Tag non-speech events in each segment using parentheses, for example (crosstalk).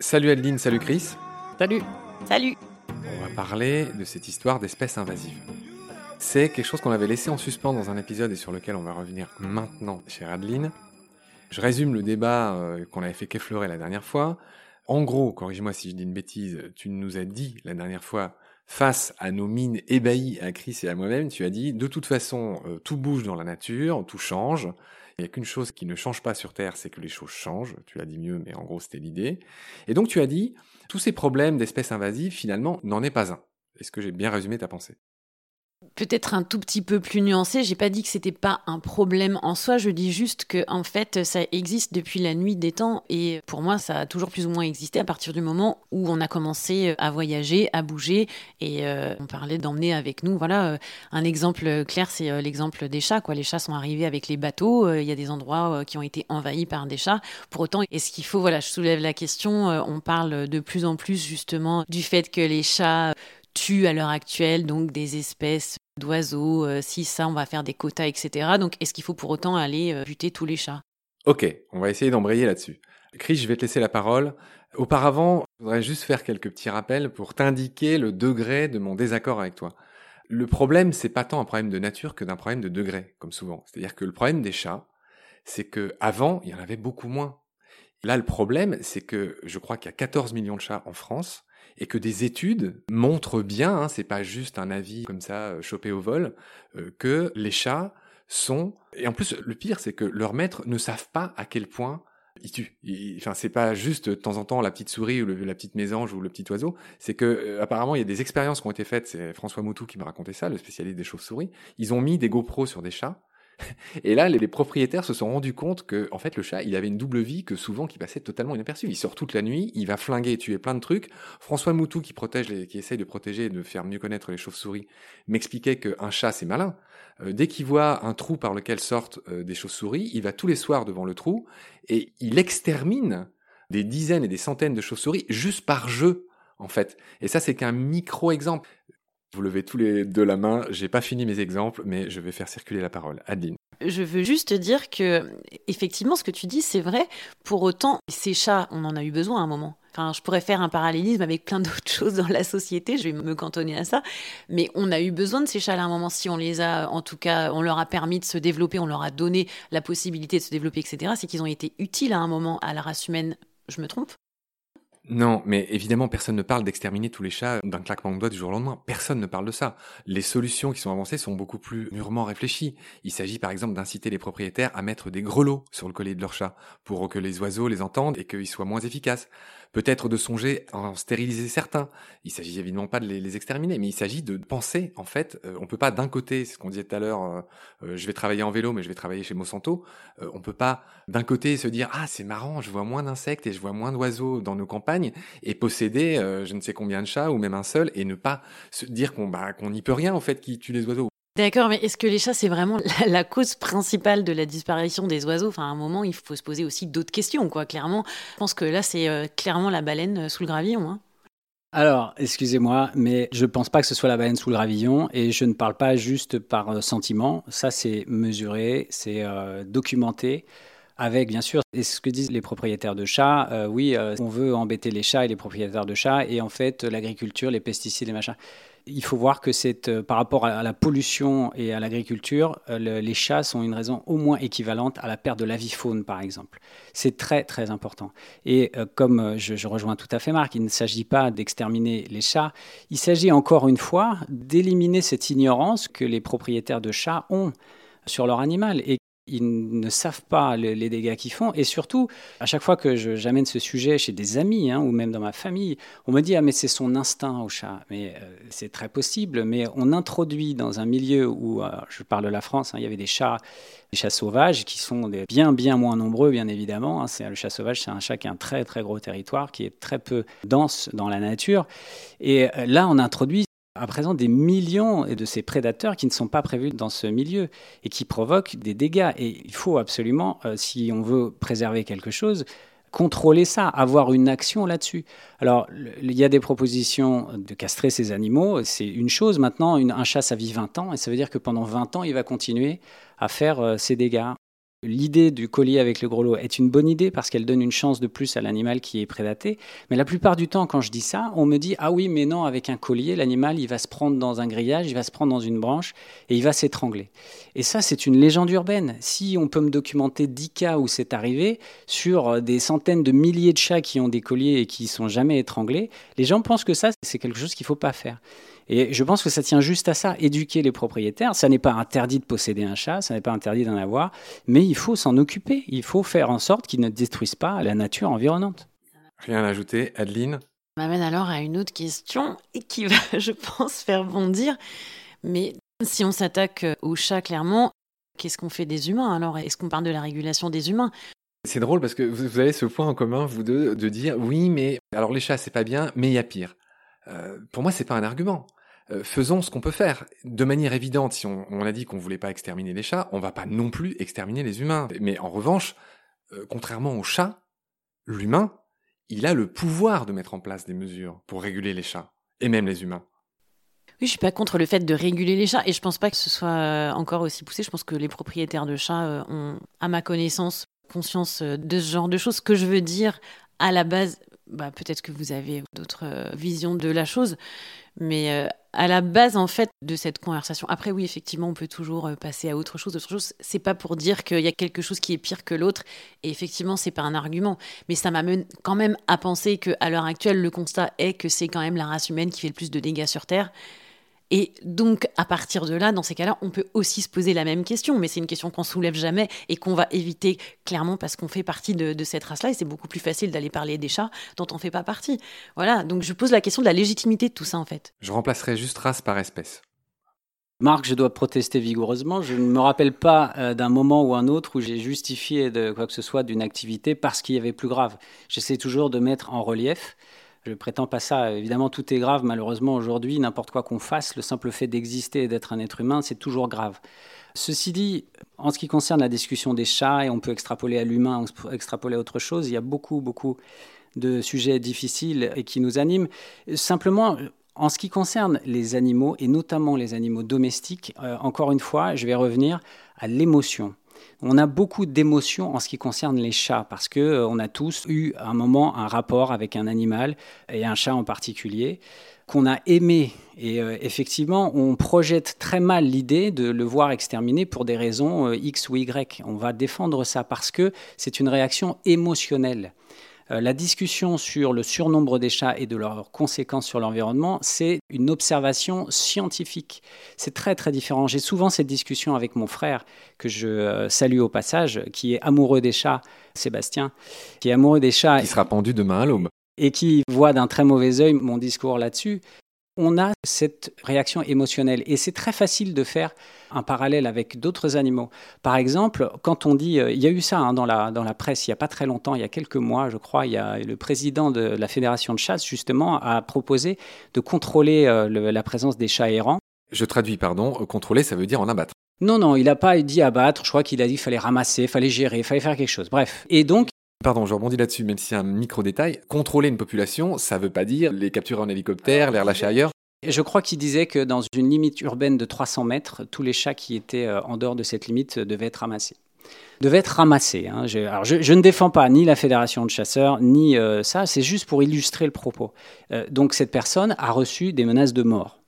Salut Adeline, salut Chris. Salut. Salut. On va parler de cette histoire d'espèces invasives. C'est quelque chose qu'on avait laissé en suspens dans un épisode et sur lequel on va revenir maintenant chez Adeline. Je résume le débat euh, qu'on avait fait qu'effleurer la dernière fois. En gros, corrige-moi si je dis une bêtise, tu nous as dit la dernière fois, face à nos mines ébahies à Chris et à moi-même, tu as dit, de toute façon, euh, tout bouge dans la nature, tout change. Il n'y a qu'une chose qui ne change pas sur Terre, c'est que les choses changent. Tu l'as dit mieux, mais en gros, c'était l'idée. Et donc, tu as dit, tous ces problèmes d'espèces invasives, finalement, n'en est pas un. Est-ce que j'ai bien résumé ta pensée? Peut-être un tout petit peu plus nuancé. J'ai pas dit que c'était pas un problème en soi. Je dis juste que en fait, ça existe depuis la nuit des temps et pour moi, ça a toujours plus ou moins existé à partir du moment où on a commencé à voyager, à bouger et euh, on parlait d'emmener avec nous. Voilà, euh, un exemple clair, c'est euh, l'exemple des chats. Quoi, les chats sont arrivés avec les bateaux. Il y a des endroits qui ont été envahis par des chats. Pour autant, est-ce qu'il faut Voilà, je soulève la question. on parle de plus en plus justement du fait que les chats tuent à l'heure actuelle donc des espèces d'oiseaux, euh, si ça on va faire des quotas, etc. Donc est-ce qu'il faut pour autant aller euh, buter tous les chats? Ok, on va essayer d'embrayer là-dessus. Chris, je vais te laisser la parole. Auparavant, je voudrais juste faire quelques petits rappels pour t'indiquer le degré de mon désaccord avec toi. Le problème, c'est pas tant un problème de nature que d'un problème de degré, comme souvent. C'est-à-dire que le problème des chats, c'est que avant, il y en avait beaucoup moins. Là, le problème, c'est que je crois qu'il y a 14 millions de chats en France et que des études montrent bien, hein, c'est pas juste un avis comme ça euh, chopé au vol, euh, que les chats sont et en plus le pire c'est que leurs maîtres ne savent pas à quel point ils tuent. enfin c'est pas juste de temps en temps la petite souris ou la petite mésange ou le petit oiseau, c'est que euh, apparemment il y a des expériences qui ont été faites, c'est François Moutou qui me racontait ça, le spécialiste des chauves-souris. Ils ont mis des GoPros sur des chats (laughs) et là, les, propriétaires se sont rendus compte que, en fait, le chat, il avait une double vie que souvent qui passait totalement inaperçu. Il sort toute la nuit, il va flinguer et tuer plein de trucs. François Moutou, qui protège, qui essaye de protéger et de faire mieux connaître les chauves-souris, m'expliquait qu'un chat, c'est malin. Euh, dès qu'il voit un trou par lequel sortent euh, des chauves-souris, il va tous les soirs devant le trou et il extermine des dizaines et des centaines de chauves-souris juste par jeu en fait. Et ça, c'est qu'un micro-exemple. Vous levez tous les deux la main. J'ai pas fini mes exemples, mais je vais faire circuler la parole. Adeline. Je veux juste dire que, effectivement, ce que tu dis, c'est vrai. Pour autant, ces chats, on en a eu besoin à un moment. Enfin, je pourrais faire un parallélisme avec plein (laughs) d'autres choses dans la société, je vais me cantonner à ça. Mais on a eu besoin de ces chats à un moment. Si on les a, en tout cas, on leur a permis de se développer, on leur a donné la possibilité de se développer, etc., c'est qu'ils ont été utiles à un moment à la race humaine. Je me trompe? Non, mais évidemment, personne ne parle d'exterminer tous les chats d'un claquement de doigts du jour au lendemain. Personne ne parle de ça. Les solutions qui sont avancées sont beaucoup plus mûrement réfléchies. Il s'agit par exemple d'inciter les propriétaires à mettre des grelots sur le collier de leurs chats pour que les oiseaux les entendent et qu'ils soient moins efficaces peut-être de songer à en stériliser certains. Il s'agit évidemment pas de les, exterminer, mais il s'agit de penser, en fait, euh, on peut pas d'un côté, c'est ce qu'on disait tout à l'heure, euh, euh, je vais travailler en vélo, mais je vais travailler chez Monsanto, on peut pas d'un côté se dire, ah c'est marrant, je vois moins d'insectes et je vois moins d'oiseaux dans nos campagnes, et posséder je ne sais combien de chats, ou même un seul, et ne pas se dire qu'on bah, qu'on n'y peut rien, en fait, qui tue les oiseaux. D'accord, mais est-ce que les chats, c'est vraiment la, cause principale de la disparition des oiseaux? Enfin, à un moment, il faut se poser aussi d'autres questions, quoi. Clairement, je pense que là, c'est euh, clairement la baleine euh, sous le gravillon. Hein. Alors, excusez-moi, mais je ne pense pas que ce soit la baleine sous le gravillon et je ne parle pas juste par euh, sentiment. Ça, c'est mesuré, c'est documenté avec bien sûr, et ce que disent les propriétaires de chats, oui, on veut embêter les chats et les propriétaires de chats, et en fait, l'agriculture, les pesticides, les machins il faut voir que c'est euh, par rapport à, la pollution et à l'agriculture, euh, les chats sont une raison au moins équivalente à la perte de l'avifaune, par exemple. C'est très très important. Et euh, comme je, rejoins tout à fait Marc, il ne s'agit pas d'exterminer les chats, il s'agit encore une fois d'éliminer cette ignorance que les propriétaires de chats ont sur leur animal et ils ne savent pas les dégâts qu'ils font. Et surtout, à chaque fois que j'amène ce sujet chez des amis hein, ou même dans ma famille, on me dit Ah, mais c'est son instinct au chat. Mais euh, c'est très possible. Mais on introduit dans un milieu où, euh, je parle de la France, hein, il y avait des chats, des chats sauvages qui sont bien, bien moins nombreux, bien évidemment. Hein. C'est, le chat sauvage, c'est un chat qui a un très, très gros territoire, qui est très peu dense dans la nature. Et euh, là, on introduit à présent des millions de ces prédateurs qui ne sont pas prévus dans ce milieu et qui provoquent des dégâts. Et il faut absolument, euh, si on veut préserver quelque chose, contrôler ça, avoir une action là-dessus. Alors, il y a des propositions de castrer ces animaux, c'est une chose. Maintenant, un chat, ça vit 20 ans, et ça veut dire que pendant 20 ans, il va continuer à faire euh, ces dégâts. L'idée du collier avec le gros lot est une bonne idée parce qu'elle donne une chance de plus à l'animal qui est prédaté. Mais la plupart du temps, quand je dis ça, on me dit Ah oui, mais non, avec un collier, l'animal, il va se prendre dans un grillage, il va se prendre dans une branche et il va s'étrangler. Et ça, c'est une légende urbaine. Si on peut me documenter 10 cas où c'est arrivé, sur des centaines de milliers de chats qui ont des colliers et qui sont jamais étranglés, les gens pensent que ça, c'est quelque chose qu'il ne faut pas faire. Et je pense que ça tient juste à ça, éduquer les propriétaires. Ça n'est pas interdit de posséder un chat, ça n'est pas interdit d'en avoir, mais il faut s'en occuper. Il faut faire en sorte qu'ils ne détruisent pas la nature environnante. Rien à ajouter, Adeline m'amène alors à une autre question et qui va, (laughs) je pense, faire bondir. Mais si on s'attaque aux chats, clairement, qu'est-ce qu'on fait des humains alors? Est-ce qu'on parle de la régulation des humains? C'est drôle parce que vous avez ce point en commun, vous deux, de dire oui, mais alors les chats, c'est pas bien, mais il y a pire. Euh, pour moi, c'est pas un argument. Euh, faisons ce qu'on peut faire. De manière évidente, si on, a dit qu'on voulait pas exterminer les chats, on va pas non plus exterminer les humains. Mais en revanche, euh, contrairement aux chats, l'humain, il a le pouvoir de mettre en place des mesures pour réguler les chats, et même les humains. Oui, je suis pas contre le fait de réguler les chats, et je pense pas que ce soit euh, encore aussi poussé. Je pense que les propriétaires de chats ont, à ma connaissance, conscience de ce genre de choses. Ce que je veux dire, à la base, bah, peut-être que vous avez d'autres visions de la chose, mais à la base en fait de cette conversation. Après oui, effectivement, on peut toujours euh, passer à autre chose. Autre chose, c'est pas pour dire qu'il y a quelque chose qui est pire que l'autre. Et effectivement, c'est pas un argument, mais ça m'amène quand même à penser que à l'heure actuelle, le constat est que c'est quand même la race humaine qui fait le plus de dégâts sur Terre. Et donc, à partir de là, dans ces cas-là, on peut aussi se poser la même question, mais c'est une question qu'on soulève jamais et qu'on va éviter clairement parce qu'on fait partie de, cette race-là et c'est beaucoup plus facile d'aller parler des chats dont on fait pas partie. Voilà, donc je pose la question de la légitimité de tout ça en fait. Je remplacerai juste race par espèce. Marc, je dois protester vigoureusement. Je ne me rappelle pas euh, d'un moment ou un autre où j'ai justifié de quoi que ce soit d'une activité parce qu'il y avait plus grave. J'essaie toujours de mettre en relief je prétends pas ça. Évidemment, tout est grave. Malheureusement, aujourd'hui, n'importe quoi qu'on fasse, le simple fait d'exister et d'être un être humain, c'est toujours grave. Ceci dit, en ce qui concerne la discussion des chats, et on peut extrapoler à l'humain, extrapoler à autre chose, il y a beaucoup, beaucoup de sujets difficiles et qui nous animent. Simplement, en ce qui concerne les animaux, et notamment les animaux domestiques, euh, encore une fois, je vais revenir à l'émotion. On a beaucoup d'émotions en ce qui concerne les chats parce que euh, on a tous eu un moment un rapport avec un animal et un chat en particulier qu'on a aimé. Et euh, effectivement, on projette très mal l'idée de le voir exterminé pour des raisons euh, X ou Y. On va défendre ça parce que c'est une réaction émotionnelle. Euh, la discussion sur le surnombre des chats et de leurs conséquences sur l'environnement, c'est une observation scientifique. C'est très très différent. J'ai souvent cette discussion avec mon frère, que je euh, salue au passage, qui est amoureux des chats, Sébastien, qui est amoureux des chats. Qui sera pendu demain à l'aube et qui voit d'un très mauvais œil mon discours là-dessus on a cette réaction émotionnelle. Et c'est très facile de faire un parallèle avec d'autres animaux. Par exemple, quand on dit, euh, il y a eu ça hein, dans, la, dans la presse il n'y a pas très longtemps, il y a quelques mois, je crois, il y a le président de la Fédération de chasse, justement, a proposé de contrôler euh, la présence des chats errants. Je traduis, pardon, euh, contrôler, ça veut dire en abattre. Non, non, il n'a pas dit abattre, je crois qu'il a dit qu'il fallait ramasser, il fallait gérer, il fallait faire quelque chose. Bref. Et donc, Pardon, je rebondis là-dessus, même si c'est un micro-détail. Contrôler une population, ça veut pas dire les capturer en hélicoptère, les relâcher ailleurs. Je crois qu'il disait que dans une limite urbaine de 300 mètres, tous les chats qui étaient euh, en dehors de cette limite devaient être ramassés. Devaient être ramassés. Hein. Je, alors je, ne défends pas ni la fédération de chasseurs, ni euh, ça, c'est juste pour illustrer le propos. Euh, donc cette personne a reçu des menaces de mort.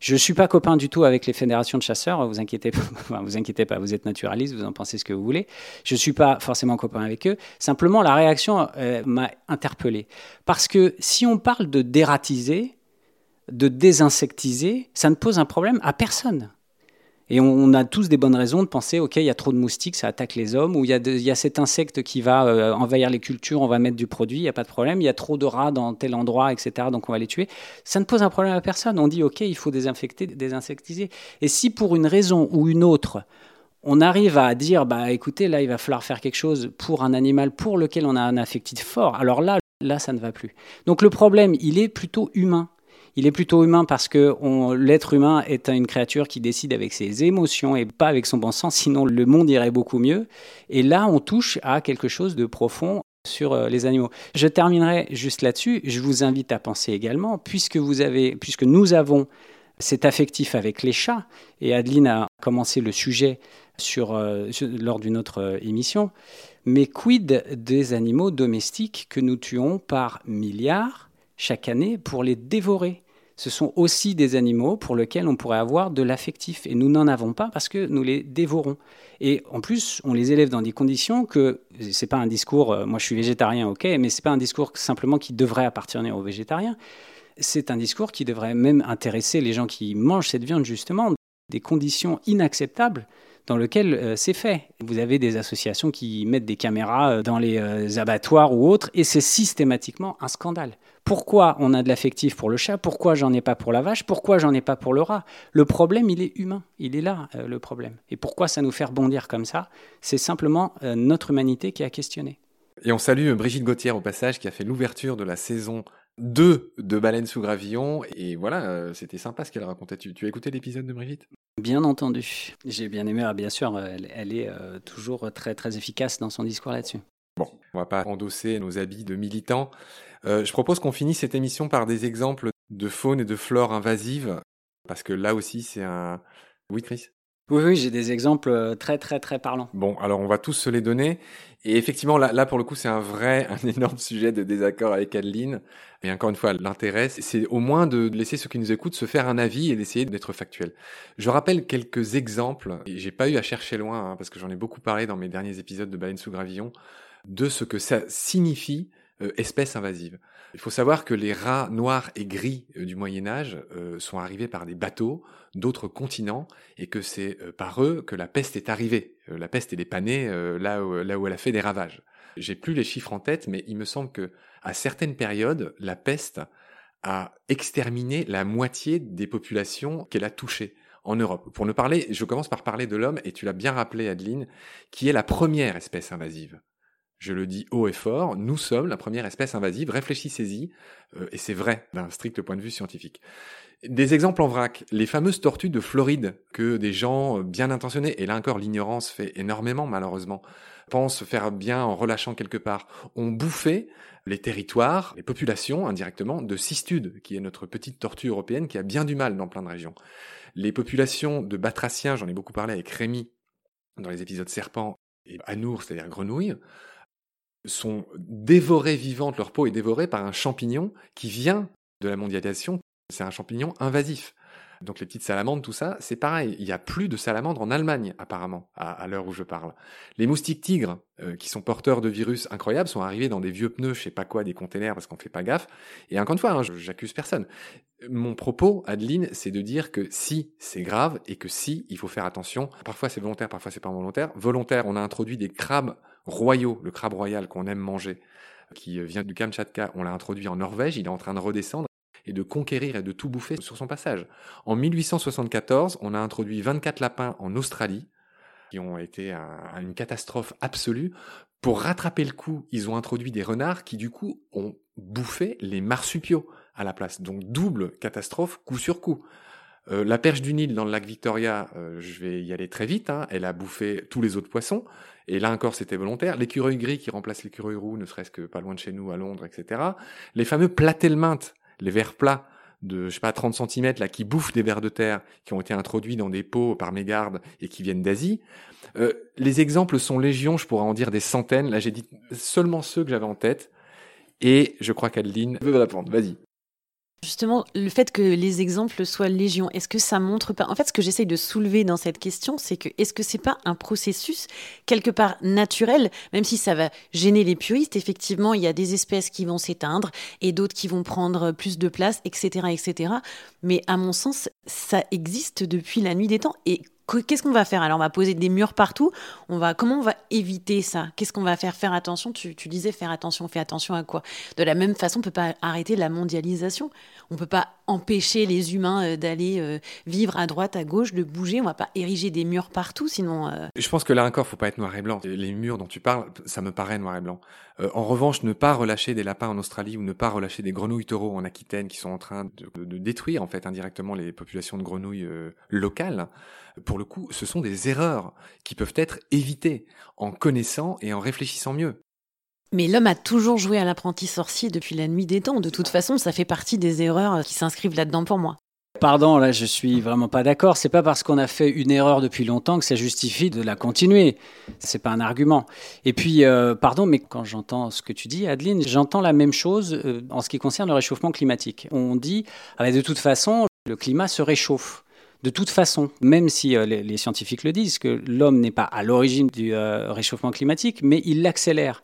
Je ne suis pas copain du tout avec les fédérations de chasseurs, (laughs) vous inquiétez pas, vous êtes naturaliste, vous en pensez ce que vous voulez. Je ne suis pas forcément copain avec eux. Simplement, la réaction m'a interpellé. Parce que si on parle de dératiser, de désinsectiser, ça ne pose un problème à personne. Et on, a tous des bonnes raisons de penser, OK, il y a trop de moustiques, ça attaque les hommes, ou il y a, cet insecte qui va euh, envahir les cultures, on va mettre du produit, il n'y a pas de problème, il y a trop de rats dans tel endroit, etc., donc on va les tuer. Ça ne pose un problème à personne. On dit, OK, il faut désinfecter, désinsectiser. Et si pour une raison ou une autre, on arrive à dire, bah écoutez, là, il va falloir faire quelque chose pour un animal pour lequel on a un affectif fort, alors là, là, ça ne va plus. Donc le problème, il est plutôt humain. Il est plutôt humain parce que l'être humain est une créature qui décide avec ses émotions et pas avec son bon sens, sinon le monde irait beaucoup mieux. Et là, on touche à quelque chose de profond sur euh, les animaux. Je terminerai juste là-dessus. Je vous invite à penser également, puisque, nous avons C'est affectif avec les chats. Et Adeline a commencé le sujet euh, lors d'une autre euh, émission. Mais quid des animaux domestiques que nous tuons par milliards chaque année pour les dévorer? Ce sont aussi des animaux pour lesquels on pourrait avoir de l'affectif. Et nous n'en avons pas parce que nous les dévorons. Et en plus, on les élève dans des conditions que c'est pas un discours, euh, moi je suis végétarien, ok, mais c'est pas un discours simplement qui devrait appartenir aux végétariens. C'est un discours qui devrait même intéresser les gens qui mangent cette viande, justement, des conditions inacceptables dans lequel euh, c'est fait. Vous avez des associations qui mettent des caméras euh, dans les abattoirs ou autres, et c'est systématiquement un scandale. Pourquoi on a de l'affectif pour le chat? Pourquoi j'en ai pas pour la vache? Pourquoi j'en ai pas pour le rat? Le problème, il est humain. Il est là, le problème. Et pourquoi ça nous fait rebondir comme ça? C'est simplement notre humanité qui a questionné. Et on salue Brigitte Gauthier au passage qui a fait l'ouverture de la saison 2 de Baleine sous gravillon. Et voilà, c'était sympa ce qu'elle racontait. Tu, tu as écouté l'épisode de Brigitte? Bien entendu. J'ai bien aimé, ah, bien sûr, elle, est euh, toujours très, très efficace dans son discours là-dessus. On va pas endosser nos habits de militants. Euh, je propose qu'on finisse cette émission par des exemples de faune et de flore invasives, parce que là aussi c'est un... Oui, Chris? Oui, oui, j'ai des exemples euh, très, très, très parlants. Bon, alors on va tous se les donner. Et effectivement, là, là pour le coup, c'est un vrai, (laughs) un énorme sujet de désaccord avec Adeline. Et encore une fois, l'intérêt, c'est au moins de laisser ceux qui nous écoutent se faire un avis et d'essayer d'être factuel. Je rappelle quelques exemples, j'ai pas eu à chercher loin, hein, parce que j'en ai beaucoup parlé dans mes derniers épisodes de Baleine sous gravillon, de ce que ça signifie euh, espèce invasive. Il faut savoir que les rats noirs et gris euh, du Moyen Âge euh, sont arrivés par des bateaux d'autres continents et que c'est par eux que la peste est arrivée. la peste est dépannée là, où, là où elle a fait des ravages. J'ai plus les chiffres en tête, mais il me semble que à certaines périodes, la peste a exterminé la moitié des populations qu'elle a touchées en Europe. Pour ne parler, je commence par parler de l'homme, et tu l'as bien rappelé, Adeline, qui est la première espèce invasive je le dis haut et fort, nous sommes la première espèce invasive, réfléchissez-y, euh, et c'est vrai d'un strict point de vue scientifique. Des exemples en vrac, les fameuses tortues de Floride, que des gens bien intentionnés, et là encore l'ignorance fait énormément malheureusement, pensent faire bien en relâchant quelque part, ont bouffé les territoires, les populations indirectement de Cistude, qui est notre petite tortue européenne qui a bien du mal dans plein de régions. Les populations de batraciens, j'en ai beaucoup parlé avec Rémi dans les épisodes serpents, et anours, c'est-à-dire grenouilles, sont dévorées vivantes, leur peau est dévorée par un champignon qui vient de la mondialisation. C'est un champignon invasif. Donc les petites salamandres, tout ça, c'est pareil. Il n'y a plus de salamandres en Allemagne, apparemment, à, l'heure où je parle. Les moustiques tigres, euh, qui sont porteurs de virus incroyables, sont arrivés dans des vieux pneus, je sais pas quoi, des containers, parce qu'on fait pas gaffe. Et encore une fois, hein, j'accuse personne. Mon propos, Adeline, c'est de dire que si c'est grave et que si il faut faire attention, parfois c'est volontaire, parfois c'est pas volontaire. Volontaire, on a introduit des crabes royaux, le crabe royal qu'on aime manger, qui vient du Kamchatka, on l'a introduit en Norvège, il est en train de redescendre et de conquérir et de tout bouffer sur son passage. En 1874, on a introduit 24 lapins en Australie, qui ont été une catastrophe absolue. Pour rattraper le coup, ils ont introduit des renards qui du coup ont bouffé les marsupiaux à la place. Donc double catastrophe coup sur coup. Euh, la perche du Nil dans le lac Victoria, euh, je vais y aller très vite, hein, elle a bouffé tous les autres poissons, et là encore c'était volontaire. L'écureuil gris qui remplace l'écureuil roux, ne serait-ce que pas loin de chez nous, à Londres, etc. Les fameux platelmintes, les vers plats de, je sais pas, 30 cm, là, qui bouffent des vers de terre, qui ont été introduits dans des pots par mégarde et qui viennent d'Asie. Euh, les exemples sont légion, je pourrais en dire des centaines. Là, j'ai dit seulement ceux que j'avais en tête. Et je crois qu'Adeline veut répondre. Vas-y. Justement, le fait que les exemples soient légion, est-ce que ça montre pas En fait, ce que j'essaye de soulever dans cette question, c'est que est-ce que c'est pas un processus quelque part naturel, même si ça va gêner les puristes. Effectivement, il y a des espèces qui vont s'éteindre et d'autres qui vont prendre plus de place, etc., etc. Mais à mon sens, ça existe depuis la nuit des temps et qu'est-ce qu'on va faire? Alors, on va poser des murs partout. On va, comment on va éviter ça? Qu'est-ce qu'on va faire? Faire attention. Tu, disais faire attention. Fais attention à quoi? De la même façon, on peut pas arrêter la mondialisation. On peut pas empêcher les humains euh, d'aller euh, vivre à droite, à gauche, de bouger. On va pas ériger des murs partout, sinon. Euh, Je pense que là encore, faut pas être noir et blanc. Les murs dont tu parles, ça me paraît noir et blanc. en revanche, ne pas relâcher des lapins en Australie ou ne pas relâcher des grenouilles taureaux en Aquitaine qui sont en train de, de détruire en fait indirectement les populations de grenouilles locales pour le coup, ce sont des erreurs qui peuvent être évitées en connaissant et en réfléchissant mieux. Mais l'homme a toujours joué à l'apprenti sorcier depuis la nuit des temps. De toute façon, ça fait partie des erreurs qui s'inscrivent là-dedans pour moi. Pardon, là, je suis vraiment pas d'accord. C'est pas parce qu'on a fait une erreur depuis longtemps que ça justifie de la continuer. C'est pas un argument. Et puis, euh, pardon, mais quand j'entends ce que tu dis, Adeline, j'entends la même chose euh, en ce qui concerne le réchauffement climatique. On dit, ah, de toute façon, le climat se réchauffe. De toute façon, même si euh, les, scientifiques le disent, que l'homme n'est pas à l'origine du réchauffement climatique, mais il l'accélère.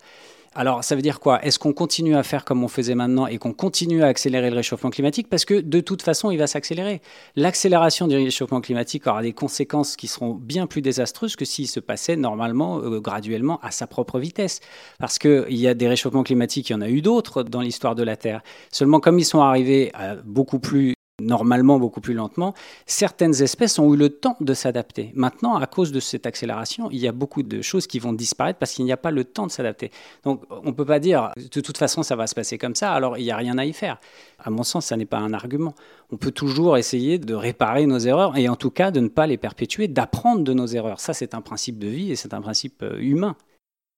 Alors, ça veut dire quoi? Est-ce qu'on continue à faire comme on faisait maintenant et qu'on continue à accélérer le réchauffement climatique? Parce que de toute façon, il va s'accélérer. L'accélération du réchauffement climatique aura des conséquences qui seront bien plus désastreuses que s'il se passait normalement, euh, graduellement, à sa propre vitesse. Parce qu'il y a des réchauffements climatiques, il y en a eu d'autres dans l'histoire de la Terre. Seulement, comme ils sont arrivés beaucoup plus normalement beaucoup plus lentement, certaines espèces ont eu le temps de s'adapter. Maintenant, à cause de cette accélération, il y a beaucoup de choses qui vont disparaître parce qu'il n'y a pas le temps de s'adapter. Donc, on ne peut pas dire, de toute façon, ça va se passer comme ça, alors il n'y a rien à y faire. À mon sens, ça n'est pas un argument. On peut toujours essayer de réparer nos erreurs et en tout cas de ne pas les perpétuer, d'apprendre de nos erreurs. Ça, c'est un principe de vie et c'est un principe euh, humain.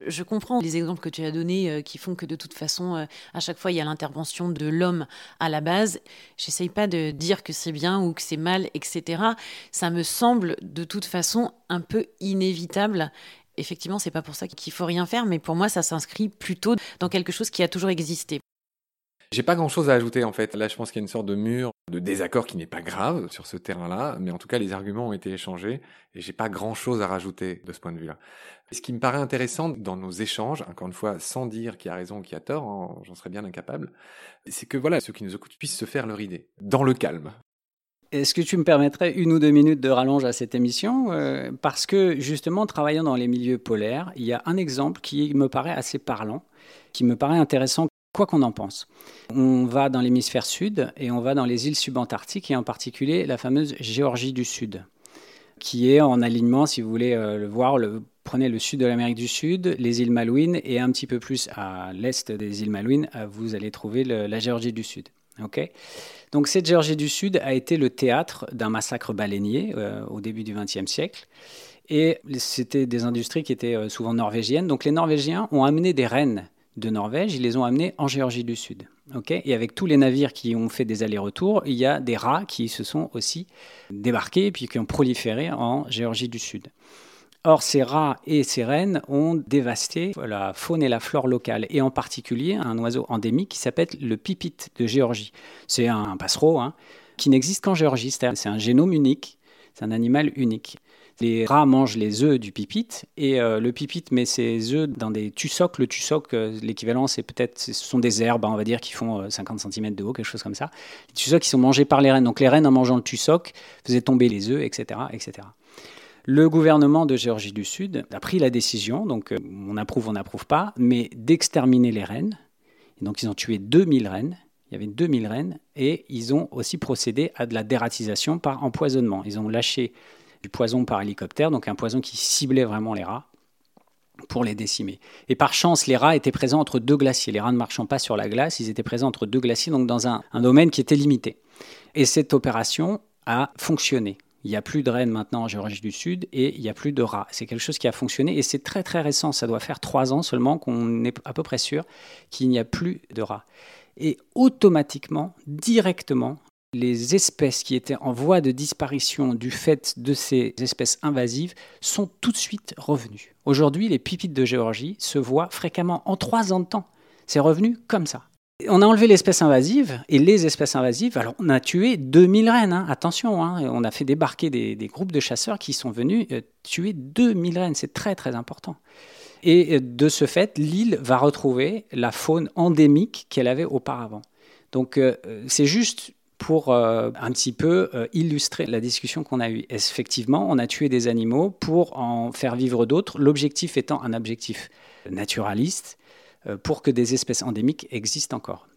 Je comprends les exemples que tu as donnés euh, qui font que de toute façon, euh, à chaque fois, il y a l'intervention de l'homme à la base. J'essaye pas de dire que c'est bien ou que c'est mal, etc. Ça me semble de toute façon un peu inévitable. Effectivement, c'est pas pour ça qu'il faut rien faire, mais pour moi, ça s'inscrit plutôt dans quelque chose qui a toujours existé. J'ai pas grand chose à ajouter en fait. Là, je pense qu'il y a une sorte de mur de désaccord qui n'est pas grave sur ce terrain-là, mais en tout cas, les arguments ont été échangés et j'ai pas grand chose à rajouter de ce point de vue-là. Ce qui me paraît intéressant dans nos échanges, encore une fois, sans dire qui a raison ou qui a tort, hein, j'en serais bien incapable, c'est que voilà, ceux qui nous écoutent puissent se faire leur idée, dans le calme. Est-ce que tu me permettrais une ou deux minutes de rallonge à cette émission? Euh, Parce que justement, travaillant dans les milieux polaires, il y a un exemple qui me paraît assez parlant, qui me paraît intéressant quoi qu'on en pense. On va dans l'hémisphère sud et on va dans les îles subantarctiques et en particulier la fameuse Géorgie du Sud, qui est en alignement, si vous voulez euh, le voir, prenez le sud de l'Amérique du Sud, les îles Malouines et un petit peu plus à l'est des îles Malouines, euh, vous allez trouver la Géorgie du Sud. Ok? Donc cette Géorgie du Sud a été le théâtre d'un massacre baleinier euh, au début du XXe siècle. Et c'était des industries qui étaient souvent norvégiennes. Donc les Norvégiens ont amené des rennes de Norvège, ils les ont amenés en Géorgie du Sud. et avec tous les navires qui ont fait des allers-retours, il y a des rats qui se sont aussi débarqués et puis qui ont proliféré en Géorgie du Sud. Or, ces rats et ces rennes ont dévasté la faune et la flore locale, et en particulier un oiseau endémique qui s'appelle le pipite de Géorgie. C'est un passereau hein, qui n'existe qu'en Géorgie, c'est un génome unique, c'est un animal unique. Les rats mangent les œufs du pipite et euh, le pipite met ses œufs dans des tussocs. Le tussoc, euh, l'équivalent, c'est peut-être, ce sont des herbes, hein, on va dire, qui font 50 euh, cm de haut, quelque chose comme ça. Les tussocs qui sont mangés par les rennes. Donc les rennes, en mangeant le tussoc, faisaient tomber les œufs, etc., etc. Le gouvernement de Géorgie du Sud a pris la décision, donc on approuve, on n'approuve pas, mais d'exterminer les rennes. Et donc ils ont tué 2000 rennes. Il y avait 2000 rennes et ils ont aussi procédé à de la dératisation par empoisonnement. Ils ont lâché poison par hélicoptère, donc un poison qui ciblait vraiment les rats pour les décimer. Et par chance, les rats étaient présents entre deux glaciers. Les rats ne marchant pas sur la glace, ils étaient présents entre deux glaciers, donc dans un, domaine qui était limité. Et cette opération a fonctionné. Il n'y a plus de rennes maintenant en Géorgie du Sud et il n'y a plus de rats. C'est quelque chose qui a fonctionné et c'est très très récent. Ça doit faire trois ans seulement qu'on est à peu près sûr qu'il n'y a plus de rats. Et automatiquement, directement, les espèces qui étaient en voie de disparition du fait de ces espèces invasives sont tout de suite revenues. Aujourd'hui, les pipites de Géorgie se voient fréquemment en trois ans de temps. C'est revenu comme ça. On a enlevé l'espèce invasive et les espèces invasives, alors on a tué 2000 rennes, hein. attention, hein. on a fait débarquer des, groupes de chasseurs qui sont venus euh, tuer 2000 rennes, c'est très très important. Et euh, de ce fait, l'île va retrouver la faune endémique qu'elle avait auparavant. Donc euh, c'est juste pour euh, un petit peu euh, illustrer la discussion qu'on a eue. Effectivement, on a tué des animaux pour en faire vivre d'autres, l'objectif étant un objectif naturaliste euh, pour que des espèces endémiques existent encore.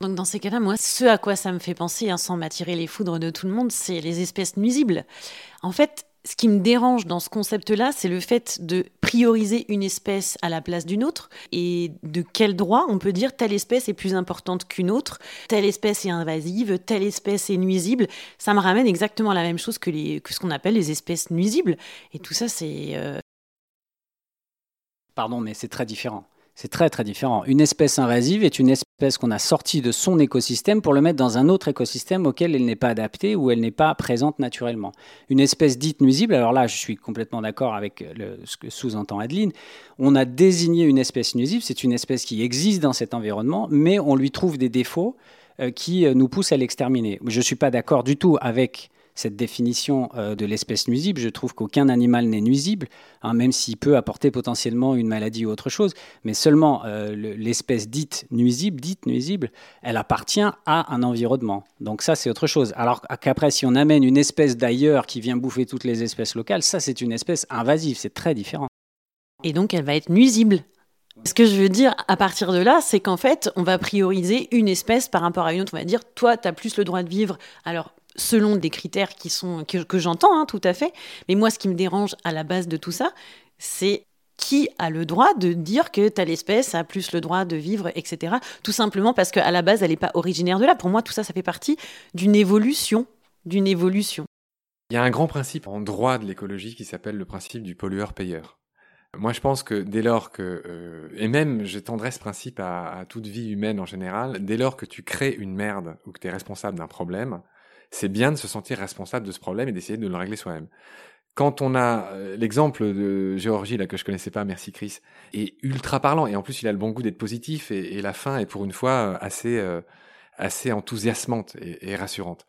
Donc dans ces cas-là, moi, ce à quoi ça me fait penser, hein, sans m'attirer les foudres de tout le monde, c'est les espèces nuisibles. En fait, ce qui me dérange dans ce concept-là, c'est le fait de prioriser une espèce à la place d'une autre et de quel droit on peut dire telle espèce est plus importante qu'une autre, telle espèce est invasive, telle espèce est nuisible. Ça me ramène exactement à la même chose que, ce qu'on appelle les espèces nuisibles. Et tout ça, c'est... Euh, Pardon, mais c'est très différent. C'est très très différent. Une espèce invasive est une espèce qu'on a sortie de son écosystème pour le mettre dans un autre écosystème auquel elle n'est pas adaptée ou elle n'est pas présente naturellement. Une espèce dite nuisible, alors là je suis complètement d'accord avec ce que sous-entend Adeline, on a désigné une espèce nuisible, c'est une espèce qui existe dans cet environnement, mais on lui trouve des défauts euh, qui euh, nous poussent à l'exterminer. Je ne suis pas d'accord du tout avec cette définition euh, de l'espèce nuisible. Je trouve qu'aucun animal n'est nuisible, hein, même s'il peut apporter potentiellement une maladie ou autre chose. Mais seulement euh, l'espèce dite nuisible, dite nuisible, elle appartient à un environnement. Donc ça, c'est autre chose. Alors qu'après, si on amène une espèce d'ailleurs qui vient bouffer toutes les espèces locales, ça, c'est une espèce invasive. C'est très différent. Et donc, elle va être nuisible. Ce que je veux dire à partir de là, c'est qu'en fait, on va prioriser une espèce par rapport à une autre. On va dire, toi, tu as plus le droit de vivre. Alors, selon des critères qui sont que, j'entends hein, tout à fait. Mais moi, ce qui me dérange à la base de tout ça, c'est qui a le droit de dire que telle espèce a plus le droit de vivre, etc. Tout simplement parce qu'à la base, elle n'est pas originaire de là. Pour moi, tout ça, ça fait partie d'une évolution, d'une évolution. Il y a un grand principe en droit de l'écologie qui s'appelle le principe du pollueur-payeur. Moi, je pense que dès lors que, euh, et même j'ai tendrais ce principe à, à, toute vie humaine en général, dès lors que tu crées une merde ou que tu es responsable d'un problème, c'est bien de se sentir responsable de ce problème et d'essayer de le régler soi-même. Quand on a euh, l'exemple de Géorgie là que je connaissais pas, merci Chris, est ultra parlant et en plus il a le bon goût d'être positif et, la fin est pour une fois euh, assez euh, assez enthousiasmante et rassurante.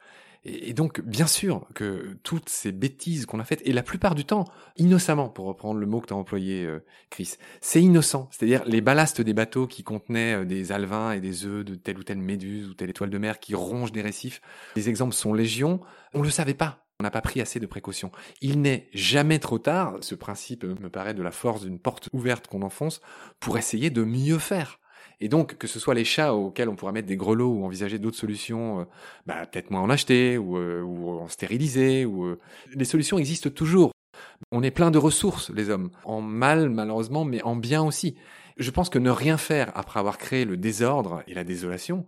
Et, donc, bien sûr que toutes ces bêtises qu'on a faites, et la plupart du temps, innocemment, pour reprendre le mot que tu as employé, euh, Chris, c'est innocent. C'est-à-dire les ballasts des bateaux qui contenaient euh, des alevins et des œufs de telle ou telle méduse ou telle étoile de mer qui rongent des récifs. Les exemples sont légion. On le savait pas. On n'a pas pris assez de précautions. Il n'est jamais trop tard, ce principe me paraît de la force d'une porte ouverte qu'on enfonce, pour essayer de mieux faire. Et donc, que ce soit les chats auxquels on pourra mettre des grelots ou envisager d'autres solutions, euh, bah, peut-être moins en acheter ou, euh, en stériliser, ou euh, les solutions existent toujours. On est plein de ressources, les hommes, en mal malheureusement, mais en bien aussi. Je pense que ne rien faire après avoir créé le désordre et la désolation,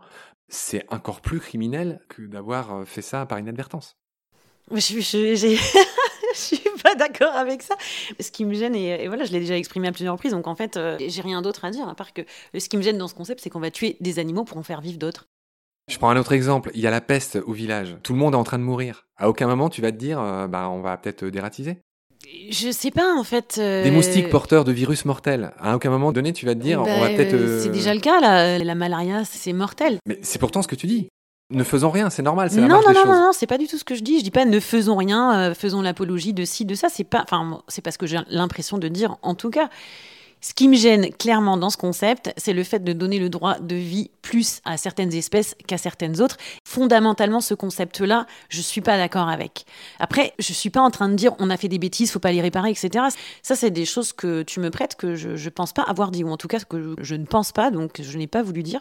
c'est encore plus criminel que d'avoir fait ça par inadvertance. Je (laughs) suis pas d'accord avec ça. Ce qui me gêne, et, voilà, je l'ai déjà exprimé à plusieurs reprises, donc en fait, euh, j'ai rien d'autre à dire, à part que ce qui me gêne dans ce concept, c'est qu'on va tuer des animaux pour en faire vivre d'autres. Je prends un autre exemple. Il y a la peste au village. Tout le monde est en train de mourir. À aucun moment, tu vas te dire, euh, bah, on va peut-être dératiser. Je sais pas en fait. Euh, des moustiques porteurs de virus mortels. À aucun moment donné, tu vas te dire, on va bah, peut-être. C'est déjà le cas là. La malaria, c'est mortel. Mais c'est pourtant ce que tu dis. Ne faisons rien, c'est normal, c'est la non, non, non, Non, non, c'est pas du tout ce que je dis. Je dis pas ne faisons rien, euh, faisons l'apologie de ci, de ça. C'est pas, enfin, c'est parce que j'ai l'impression de dire, en tout cas. Ce qui me gêne clairement dans ce concept, c'est le fait de donner le droit de vie plus à certaines espèces qu'à certaines autres. Fondamentalement, ce concept-là, je suis pas d'accord avec. Après, je suis pas en train de dire on a fait des bêtises, faut pas les réparer, etc. Ça, c'est des choses que tu me prêtes que je, je pense pas avoir dit, ou en tout cas que je ne pense pas, donc je n'ai pas voulu dire.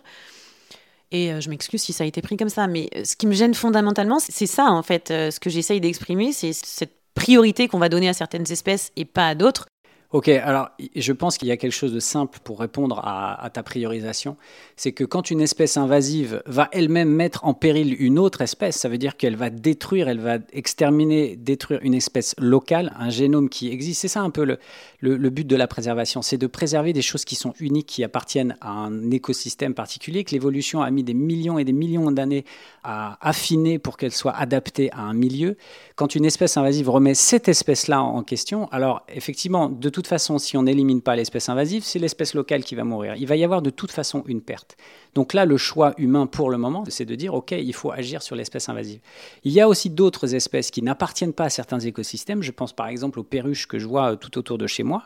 Et euh, je m'excuse si ça a été pris comme ça, mais euh, ce qui me gêne fondamentalement, c'est ça en fait. Euh, ce que j'essaye d'exprimer, c'est cette priorité qu'on va donner à certaines espèces et pas à d'autres. Ok, alors je pense qu'il y a quelque chose de simple pour répondre à, ta priorisation. C'est que quand une espèce invasive va elle-même mettre en péril une autre espèce, ça veut dire qu'elle va détruire, elle va exterminer, détruire une espèce locale, un génome qui existe. C'est ça un peu le, but de la préservation, c'est de préserver des choses qui sont uniques, qui appartiennent à un écosystème particulier, que l'évolution a mis des millions et des millions d'années à affiner pour qu'elle soit adaptée à un milieu. Quand une espèce invasive remet cette espèce-là en question, alors effectivement, de toute façon, si on n'élimine pas l'espèce invasive, c'est l'espèce locale qui va mourir. Il va y avoir de toute façon une perte. Donc là, le choix humain pour le moment, c'est de dire, OK, il faut agir sur l'espèce invasive. Il y a aussi d'autres espèces qui n'appartiennent pas à certains écosystèmes. Je pense par exemple aux perruches que je vois tout autour de chez moi.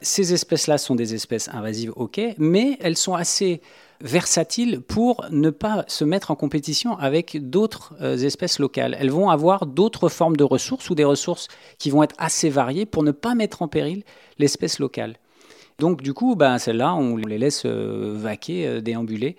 Ces espèces-là sont des espèces invasives, OK, mais elles sont assez versatiles pour ne pas se mettre en compétition avec d'autres euh, espèces locales. Elles vont avoir d'autres formes de ressources ou des ressources qui vont être assez variées pour ne pas mettre en péril l'espèce locale. Donc du coup, ben, celles-là, on les laisse euh, vaquer, euh, déambuler.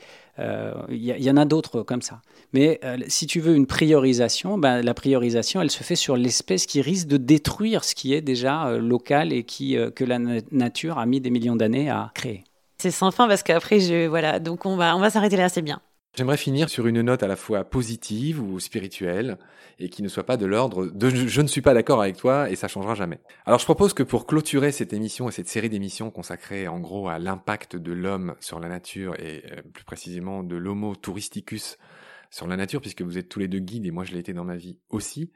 Il y, en a d'autres comme ça. Mais si tu veux une priorisation, ben, la priorisation, elle se fait sur l'espèce qui risque de détruire ce qui est déjà local et qui, que la nature a mis des millions d'années à créer. C'est sans fin parce qu'après, je voilà. Donc on va on va s'arrêter là, c'est bien. J'aimerais finir sur une note à la fois positive ou spirituelle et qui ne soit pas de l'ordre de je ne suis pas d'accord avec toi et ça changera jamais. Alors je propose que pour clôturer cette émission et cette série d'émissions consacrées en gros à l'impact de l'homme sur la nature et euh, plus précisément de l'homo touristicus sur la nature puisque vous êtes tous les deux guides et moi je l'ai été dans ma vie aussi,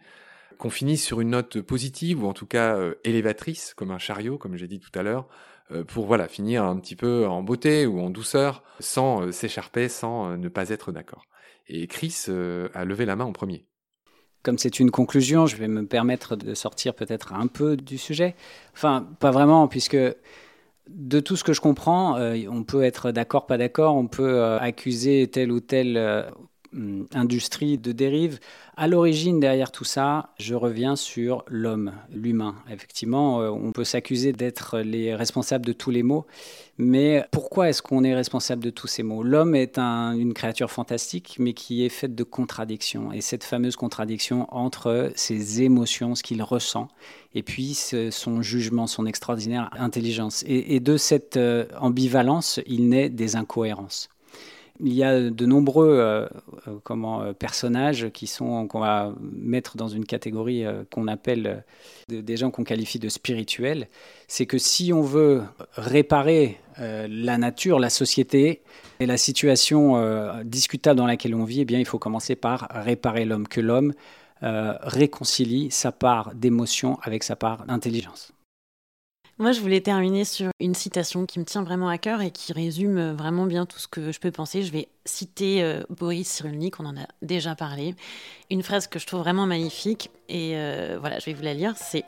qu'on finisse sur une note positive ou en tout cas euh, élévatrice comme un chariot comme j'ai dit tout à l'heure pour voilà finir un petit peu en beauté ou en douceur, sans euh, s'écharper, sans euh, ne pas être d'accord. Et Chris a levé la main en premier. Comme c'est une conclusion, je vais me permettre de sortir peut-être un peu du sujet. Enfin, pas vraiment, puisque de tout ce que je comprends, on peut être d'accord, pas d'accord, on peut accuser telle ou Hum, industrie de dérive. À l'origine, derrière tout ça, je reviens sur l'homme, l'humain. Effectivement, euh, on peut s'accuser d'être les responsables de tous les maux, mais pourquoi est-ce qu'on est responsable de tous ces maux? L'homme est une créature fantastique, mais qui est faite de contradictions. Et cette fameuse contradiction entre ses émotions, ce qu'il ressent, et puis son jugement, son extraordinaire intelligence. Et, et de cette euh, ambivalence, il naît des incohérences il y a de nombreux euh, euh, euh, personnages qui sont qu'on va mettre dans une catégorie qu'on appelle des gens qu'on qualifie de spirituels. C'est que si on veut réparer la nature, la société et la situation discutable dans laquelle on vit, eh bien, il faut commencer par réparer l'homme, que l'homme réconcilie sa part d'émotion avec sa part d'intelligence. Moi, je voulais terminer sur une citation qui me tient vraiment à cœur et qui résume euh, vraiment bien tout ce que je peux penser. Je vais citer euh, Boris Cyrulnik, on en a déjà parlé. Une phrase que je trouve vraiment magnifique et euh, voilà, je vais vous la lire. C'est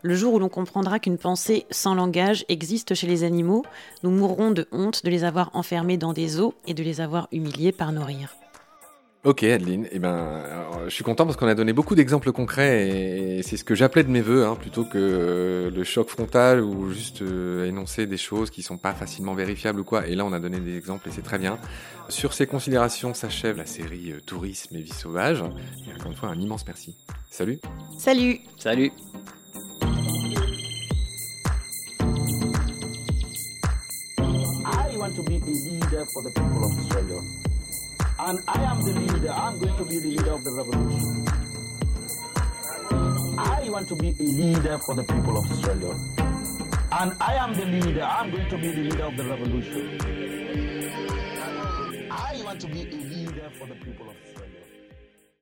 Le jour où l'on comprendra qu'une pensée sans langage existe chez les animaux, nous mourrons de honte de les avoir enfermés dans des eaux et de les avoir humiliés par nos rires. Ok Adeline, eh ben, je suis content parce qu'on a donné beaucoup d'exemples concrets et c'est ce que j'appelais de mes voeux, hein, plutôt que euh, le choc frontal ou juste euh, énoncer des choses qui sont pas facilement vérifiables ou quoi. Et là, on a donné des exemples et c'est très bien. Sur ces considérations s'achève la série euh, Tourisme et vie sauvage. Et encore une fois, un immense merci. Salut. Salut. Salut. And I am the leader. I'm going to be the leader of the revolution. I want to be a leader for the people of Australia. And I am the leader. I'm going to be the leader of the revolution. I want to be a leader for the people of